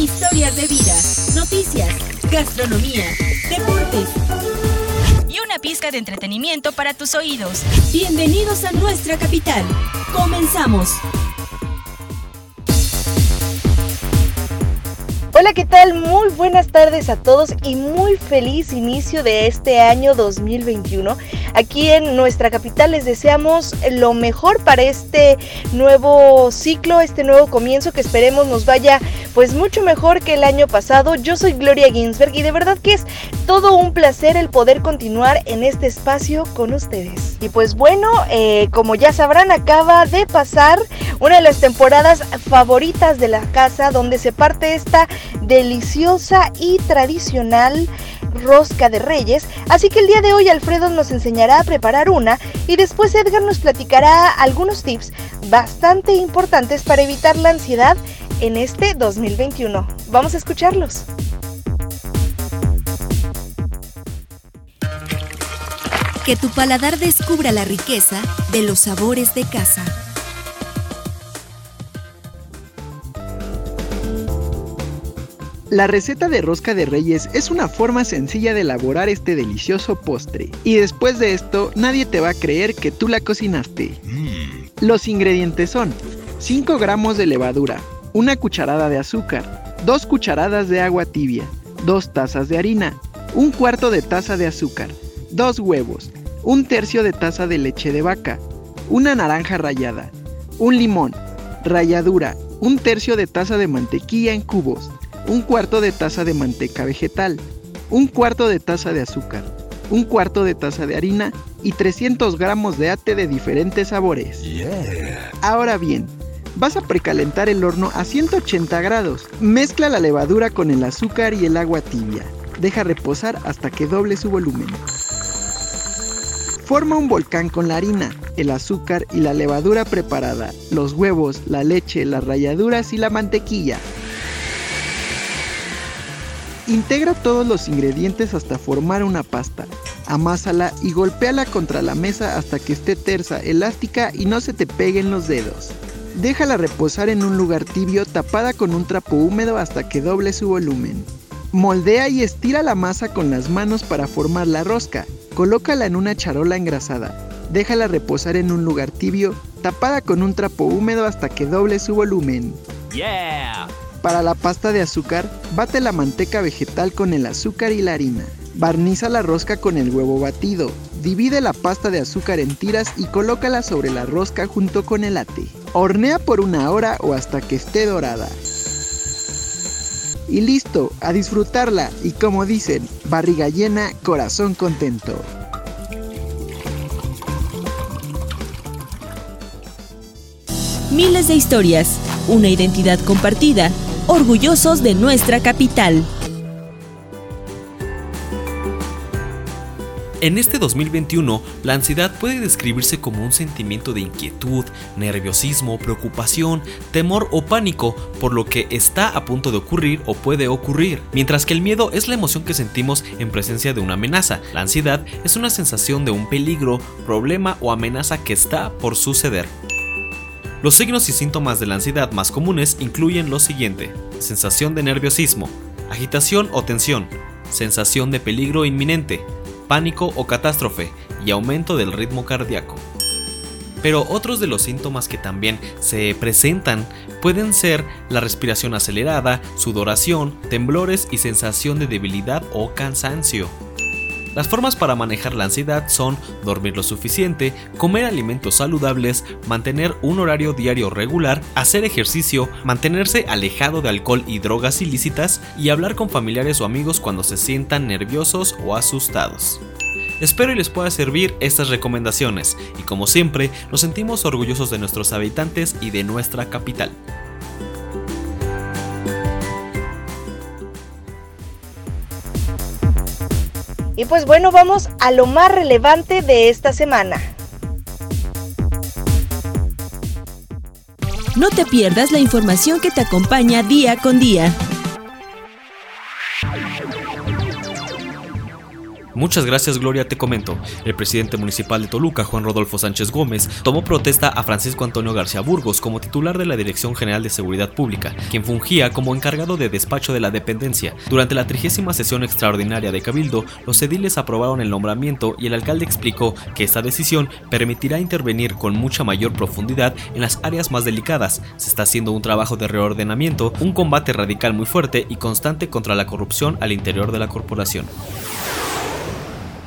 historias de vida, noticias, gastronomía, deportes y una pizca de entretenimiento para tus oídos. Bienvenidos a nuestra capital. Comenzamos. Hola, ¿qué tal? Muy buenas tardes a todos y muy feliz inicio de este año 2021. Aquí en nuestra capital les deseamos lo mejor para este nuevo ciclo, este nuevo comienzo que esperemos nos vaya pues mucho mejor que el año pasado. Yo soy Gloria Ginsberg y de verdad que es todo un placer el poder continuar en este espacio con ustedes. Y pues bueno, eh, como ya sabrán, acaba de pasar una de las temporadas favoritas de la casa donde se parte esta deliciosa y tradicional rosca de reyes, así que el día de hoy Alfredo nos enseñará a preparar una y después Edgar nos platicará algunos tips bastante importantes para evitar la ansiedad en este 2021. Vamos a escucharlos. Que tu paladar descubra la riqueza de los sabores de casa. La receta de rosca de reyes es una forma sencilla de elaborar este delicioso postre. Y después de esto, nadie te va a creer que tú la cocinaste. Mm. Los ingredientes son 5 gramos de levadura, una cucharada de azúcar, 2 cucharadas de agua tibia, 2 tazas de harina, un cuarto de taza de azúcar, 2 huevos, un tercio de taza de leche de vaca, una naranja rallada, un limón, ralladura, un tercio de taza de mantequilla en cubos, un cuarto de taza de manteca vegetal, un cuarto de taza de azúcar, un cuarto de taza de harina y 300 gramos de ate de diferentes sabores. Ahora bien, vas a precalentar el horno a 180 grados. Mezcla la levadura con el azúcar y el agua tibia. Deja reposar hasta que doble su volumen. Forma un volcán con la harina, el azúcar y la levadura preparada, los huevos, la leche, las ralladuras y la mantequilla. Integra todos los ingredientes hasta formar una pasta. Amásala y golpéala contra la mesa hasta que esté tersa, elástica y no se te peguen los dedos. Déjala reposar en un lugar tibio tapada con un trapo húmedo hasta que doble su volumen. Moldea y estira la masa con las manos para formar la rosca. Colócala en una charola engrasada. Déjala reposar en un lugar tibio, tapada con un trapo húmedo hasta que doble su volumen. Yeah. Para la pasta de azúcar, bate la manteca vegetal con el azúcar y la harina. Barniza la rosca con el huevo batido. Divide la pasta de azúcar en tiras y colócala sobre la rosca junto con el ate. Hornea por una hora o hasta que esté dorada. Y listo, a disfrutarla y como dicen, barriga llena, corazón contento. Miles de historias, una identidad compartida orgullosos de nuestra capital. En este 2021, la ansiedad puede describirse como un sentimiento de inquietud, nerviosismo, preocupación, temor o pánico por lo que está a punto de ocurrir o puede ocurrir, mientras que el miedo es la emoción que sentimos en presencia de una amenaza. La ansiedad es una sensación de un peligro, problema o amenaza que está por suceder. Los signos y síntomas de la ansiedad más comunes incluyen lo siguiente. Sensación de nerviosismo, agitación o tensión, sensación de peligro inminente, pánico o catástrofe y aumento del ritmo cardíaco. Pero otros de los síntomas que también se presentan pueden ser la respiración acelerada, sudoración, temblores y sensación de debilidad o cansancio. Las formas para manejar la ansiedad son dormir lo suficiente, comer alimentos saludables, mantener un horario diario regular, hacer ejercicio, mantenerse alejado de alcohol y drogas ilícitas y hablar con familiares o amigos cuando se sientan nerviosos o asustados. Espero y les pueda servir estas recomendaciones y como siempre nos sentimos orgullosos de nuestros habitantes y de nuestra capital. Y pues bueno, vamos a lo más relevante de esta semana. No te pierdas la información que te acompaña día con día. Muchas gracias Gloria, te comento. El presidente municipal de Toluca, Juan Rodolfo Sánchez Gómez, tomó protesta a Francisco Antonio García Burgos como titular de la Dirección General de Seguridad Pública, quien fungía como encargado de despacho de la dependencia. Durante la trigésima sesión extraordinaria de Cabildo, los ediles aprobaron el nombramiento y el alcalde explicó que esta decisión permitirá intervenir con mucha mayor profundidad en las áreas más delicadas. Se está haciendo un trabajo de reordenamiento, un combate radical muy fuerte y constante contra la corrupción al interior de la corporación.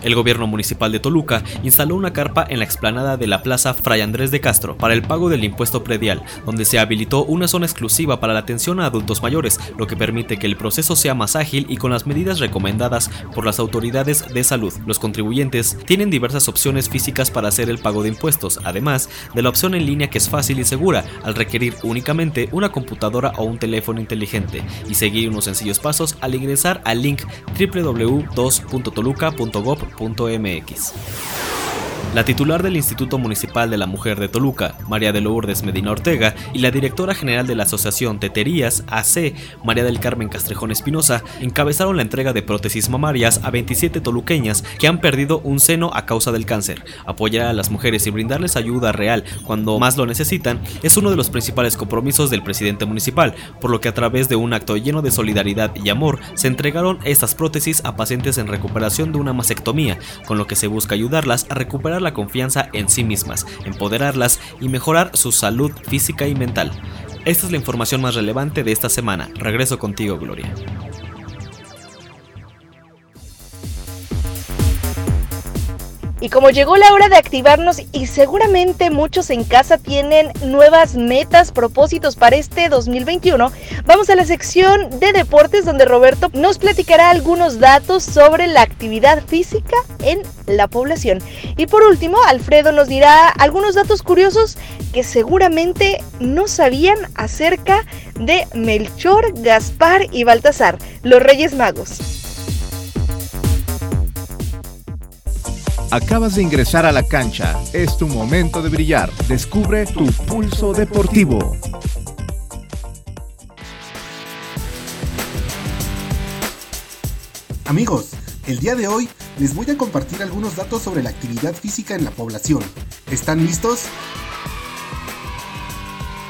El gobierno municipal de Toluca instaló una carpa en la explanada de la Plaza Fray Andrés de Castro para el pago del impuesto predial, donde se habilitó una zona exclusiva para la atención a adultos mayores, lo que permite que el proceso sea más ágil y con las medidas recomendadas por las autoridades de salud. Los contribuyentes tienen diversas opciones físicas para hacer el pago de impuestos, además de la opción en línea que es fácil y segura al requerir únicamente una computadora o un teléfono inteligente y seguir unos sencillos pasos al ingresar al link www.toluca.gov mx la titular del Instituto Municipal de la Mujer de Toluca, María de Lourdes Medina Ortega, y la directora general de la Asociación Teterías AC, María del Carmen Castrejón Espinosa, encabezaron la entrega de prótesis mamarias a 27 toluqueñas que han perdido un seno a causa del cáncer. Apoyar a las mujeres y brindarles ayuda real cuando más lo necesitan es uno de los principales compromisos del presidente municipal, por lo que a través de un acto lleno de solidaridad y amor se entregaron estas prótesis a pacientes en recuperación de una mastectomía, con lo que se busca ayudarlas a recuperar la confianza en sí mismas, empoderarlas y mejorar su salud física y mental. Esta es la información más relevante de esta semana. Regreso contigo, Gloria. Y como llegó la hora de activarnos y seguramente muchos en casa tienen nuevas metas, propósitos para este 2021, vamos a la sección de deportes donde Roberto nos platicará algunos datos sobre la actividad física en la población. Y por último, Alfredo nos dirá algunos datos curiosos que seguramente no sabían acerca de Melchor, Gaspar y Baltasar, los Reyes Magos. Acabas de ingresar a la cancha. Es tu momento de brillar. Descubre tu pulso deportivo. Amigos, el día de hoy les voy a compartir algunos datos sobre la actividad física en la población. ¿Están listos?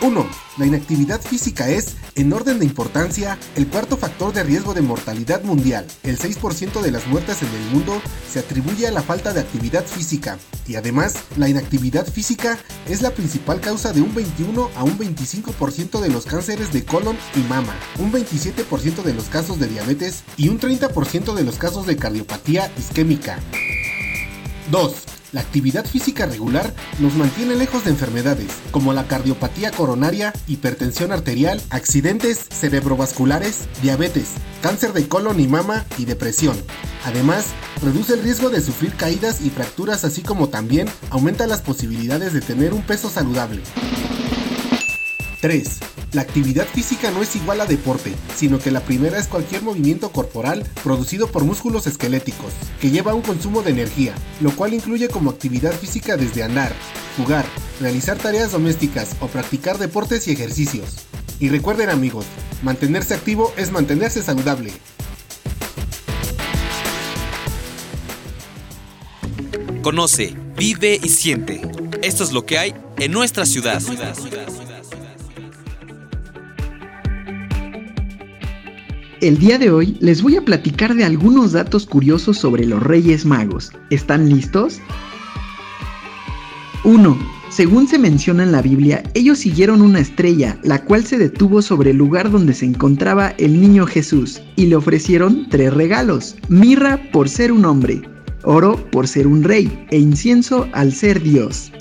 1. La inactividad física es, en orden de importancia, el cuarto factor de riesgo de mortalidad mundial. El 6% de las muertes en el mundo se atribuye a la falta de actividad física. Y además, la inactividad física es la principal causa de un 21 a un 25% de los cánceres de colon y mama, un 27% de los casos de diabetes y un 30% de los casos de cardiopatía isquémica. 2. La actividad física regular nos mantiene lejos de enfermedades como la cardiopatía coronaria, hipertensión arterial, accidentes cerebrovasculares, diabetes, cáncer de colon y mama y depresión. Además, reduce el riesgo de sufrir caídas y fracturas así como también aumenta las posibilidades de tener un peso saludable. 3. La actividad física no es igual a deporte, sino que la primera es cualquier movimiento corporal producido por músculos esqueléticos, que lleva un consumo de energía, lo cual incluye como actividad física desde andar, jugar, realizar tareas domésticas o practicar deportes y ejercicios. Y recuerden amigos, mantenerse activo es mantenerse saludable. Conoce, vive y siente. Esto es lo que hay en nuestra ciudad. El día de hoy les voy a platicar de algunos datos curiosos sobre los Reyes Magos. ¿Están listos? 1. Según se menciona en la Biblia, ellos siguieron una estrella, la cual se detuvo sobre el lugar donde se encontraba el niño Jesús, y le ofrecieron tres regalos, mirra por ser un hombre, oro por ser un rey, e incienso al ser Dios.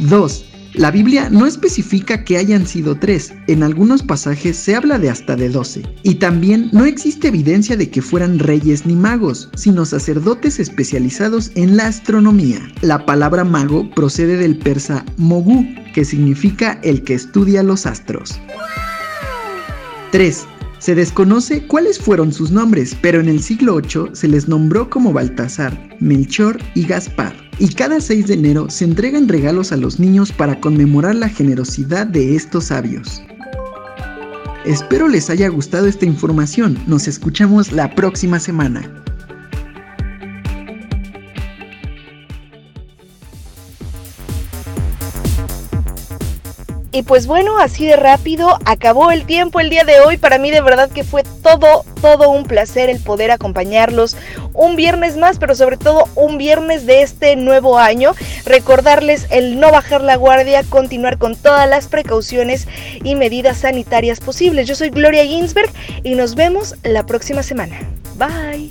2. La Biblia no especifica que hayan sido tres, en algunos pasajes se habla de hasta de doce, y también no existe evidencia de que fueran reyes ni magos, sino sacerdotes especializados en la astronomía. La palabra mago procede del persa mogu, que significa el que estudia los astros. 3. Se desconoce cuáles fueron sus nombres, pero en el siglo VIII se les nombró como Baltasar, Melchor y Gaspar y cada 6 de enero se entregan regalos a los niños para conmemorar la generosidad de estos sabios. Espero les haya gustado esta información, nos escuchamos la próxima semana. Y pues bueno, así de rápido acabó el tiempo el día de hoy. Para mí de verdad que fue todo, todo un placer el poder acompañarlos un viernes más, pero sobre todo un viernes de este nuevo año. Recordarles el no bajar la guardia, continuar con todas las precauciones y medidas sanitarias posibles. Yo soy Gloria Ginsberg y nos vemos la próxima semana. Bye.